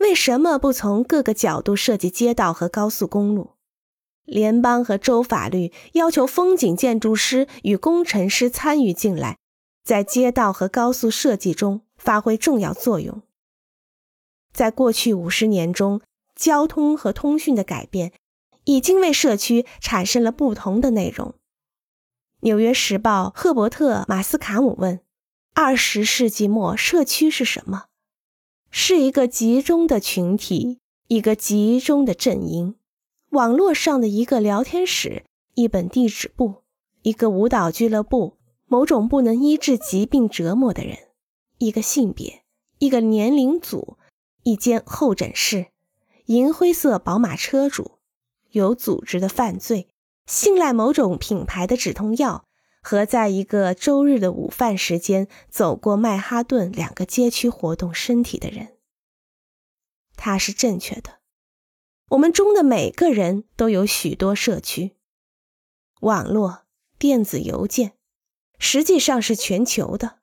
为什么不从各个角度设计街道和高速公路？联邦和州法律要求风景建筑师与工程师参与进来，在街道和高速设计中发挥重要作用。在过去五十年中，交通和通讯的改变已经为社区产生了不同的内容。《纽约时报》赫伯特·马斯卡姆问：“二十世纪末，社区是什么？”是一个集中的群体，一个集中的阵营，网络上的一个聊天室，一本地址簿，一个舞蹈俱乐部，某种不能医治疾病折磨的人，一个性别，一个年龄组，一间候诊室，银灰色宝马车主，有组织的犯罪，信赖某种品牌的止痛药，和在一个周日的午饭时间走过曼哈顿两个街区活动身体的人。他是正确的。我们中的每个人都有许多社区。网络、电子邮件，实际上是全球的。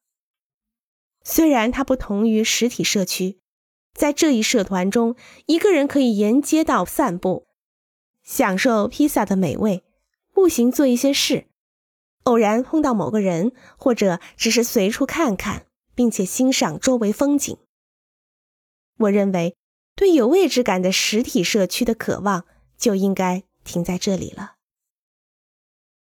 虽然它不同于实体社区，在这一社团中，一个人可以沿街道散步，享受披萨的美味，步行做一些事，偶然碰到某个人，或者只是随处看看，并且欣赏周围风景。我认为。对有位置感的实体社区的渴望，就应该停在这里了。